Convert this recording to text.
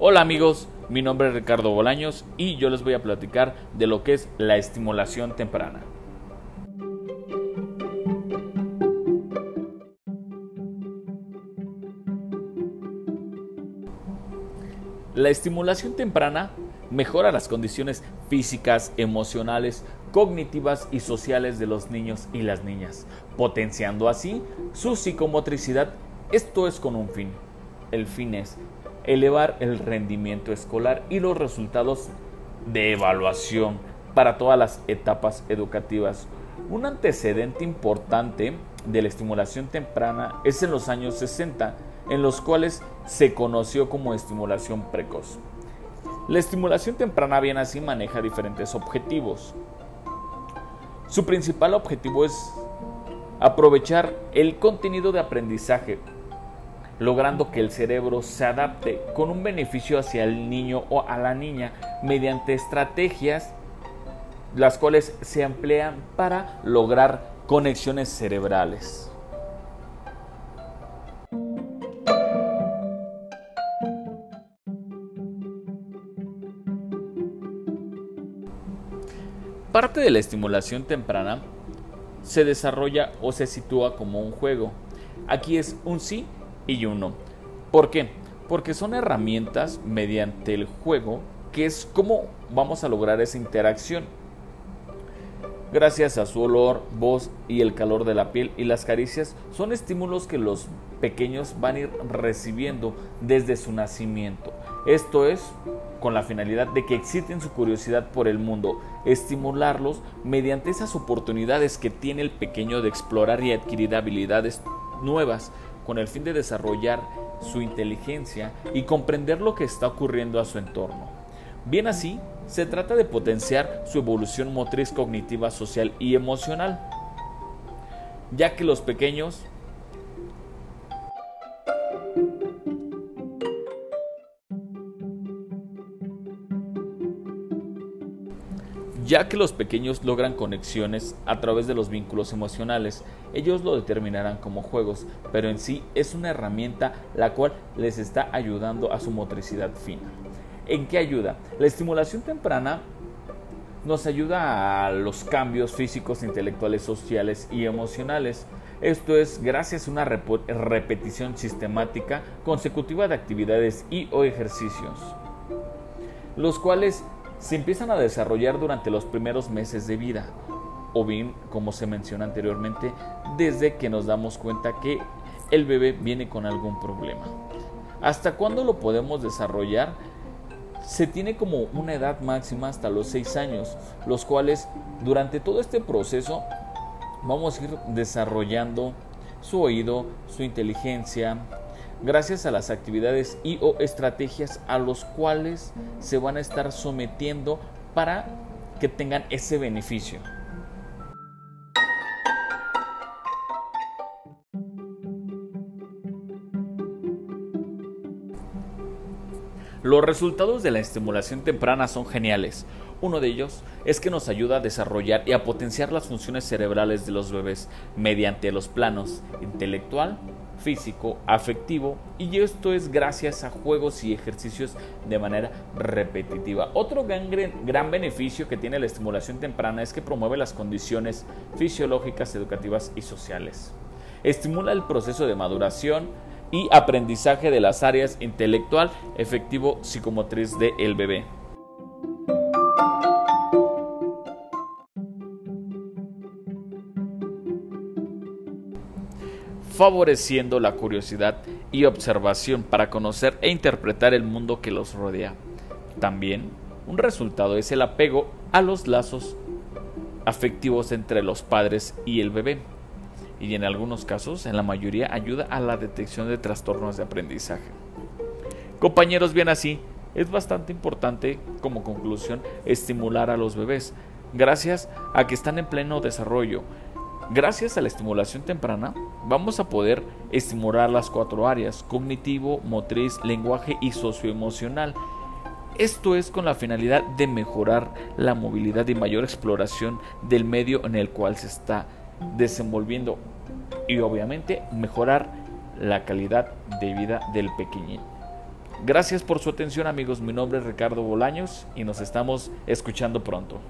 Hola amigos, mi nombre es Ricardo Bolaños y yo les voy a platicar de lo que es la estimulación temprana. La estimulación temprana mejora las condiciones físicas, emocionales, cognitivas y sociales de los niños y las niñas, potenciando así su psicomotricidad. Esto es con un fin. El fin es elevar el rendimiento escolar y los resultados de evaluación para todas las etapas educativas. Un antecedente importante de la estimulación temprana es en los años 60, en los cuales se conoció como estimulación precoz. La estimulación temprana bien así maneja diferentes objetivos. Su principal objetivo es aprovechar el contenido de aprendizaje, logrando que el cerebro se adapte con un beneficio hacia el niño o a la niña mediante estrategias las cuales se emplean para lograr conexiones cerebrales. Parte de la estimulación temprana se desarrolla o se sitúa como un juego. Aquí es un sí y un no. ¿Por qué? Porque son herramientas mediante el juego que es como vamos a lograr esa interacción. Gracias a su olor, voz y el calor de la piel y las caricias son estímulos que los pequeños van a ir recibiendo desde su nacimiento. Esto es con la finalidad de que exciten su curiosidad por el mundo, estimularlos mediante esas oportunidades que tiene el pequeño de explorar y adquirir habilidades nuevas con el fin de desarrollar su inteligencia y comprender lo que está ocurriendo a su entorno. Bien así, se trata de potenciar su evolución motriz cognitiva, social y emocional, ya que los pequeños Ya que los pequeños logran conexiones a través de los vínculos emocionales, ellos lo determinarán como juegos, pero en sí es una herramienta la cual les está ayudando a su motricidad fina. ¿En qué ayuda? La estimulación temprana nos ayuda a los cambios físicos, intelectuales, sociales y emocionales. Esto es gracias a una repetición sistemática consecutiva de actividades y o ejercicios, los cuales se empiezan a desarrollar durante los primeros meses de vida, o bien, como se menciona anteriormente, desde que nos damos cuenta que el bebé viene con algún problema. ¿Hasta cuándo lo podemos desarrollar? Se tiene como una edad máxima hasta los 6 años, los cuales durante todo este proceso vamos a ir desarrollando su oído, su inteligencia, gracias a las actividades y o estrategias a los cuales se van a estar sometiendo para que tengan ese beneficio. Los resultados de la estimulación temprana son geniales. Uno de ellos es que nos ayuda a desarrollar y a potenciar las funciones cerebrales de los bebés mediante los planos intelectual, físico, afectivo y esto es gracias a juegos y ejercicios de manera repetitiva. Otro gran, beneficio que tiene la estimulación temprana es que promueve las condiciones fisiológicas, educativas y sociales. Estimula el proceso de maduración y aprendizaje de las áreas intelectual, efectivo, psicomotriz del bebé. Favoreciendo la curiosidad y observación para conocer e interpretar el mundo que los rodea. También, un resultado es el apego a los lazos afectivos entre los padres y el bebé, y en algunos casos, en la mayoría, ayuda a la detección de trastornos de aprendizaje. Compañeros, bien así, es bastante importante como conclusión estimular a los bebés, gracias a que están en pleno desarrollo Gracias a la estimulación temprana, vamos a poder estimular las cuatro áreas, cognitivo, motriz, lenguaje y socioemocional. Esto es con la finalidad de mejorar la movilidad y mayor exploración del medio en el cual se está desenvolviendo y obviamente mejorar la calidad de vida del pequeñín. Gracias por su atención amigos, mi nombre es Ricardo Bolaños y nos estamos escuchando pronto.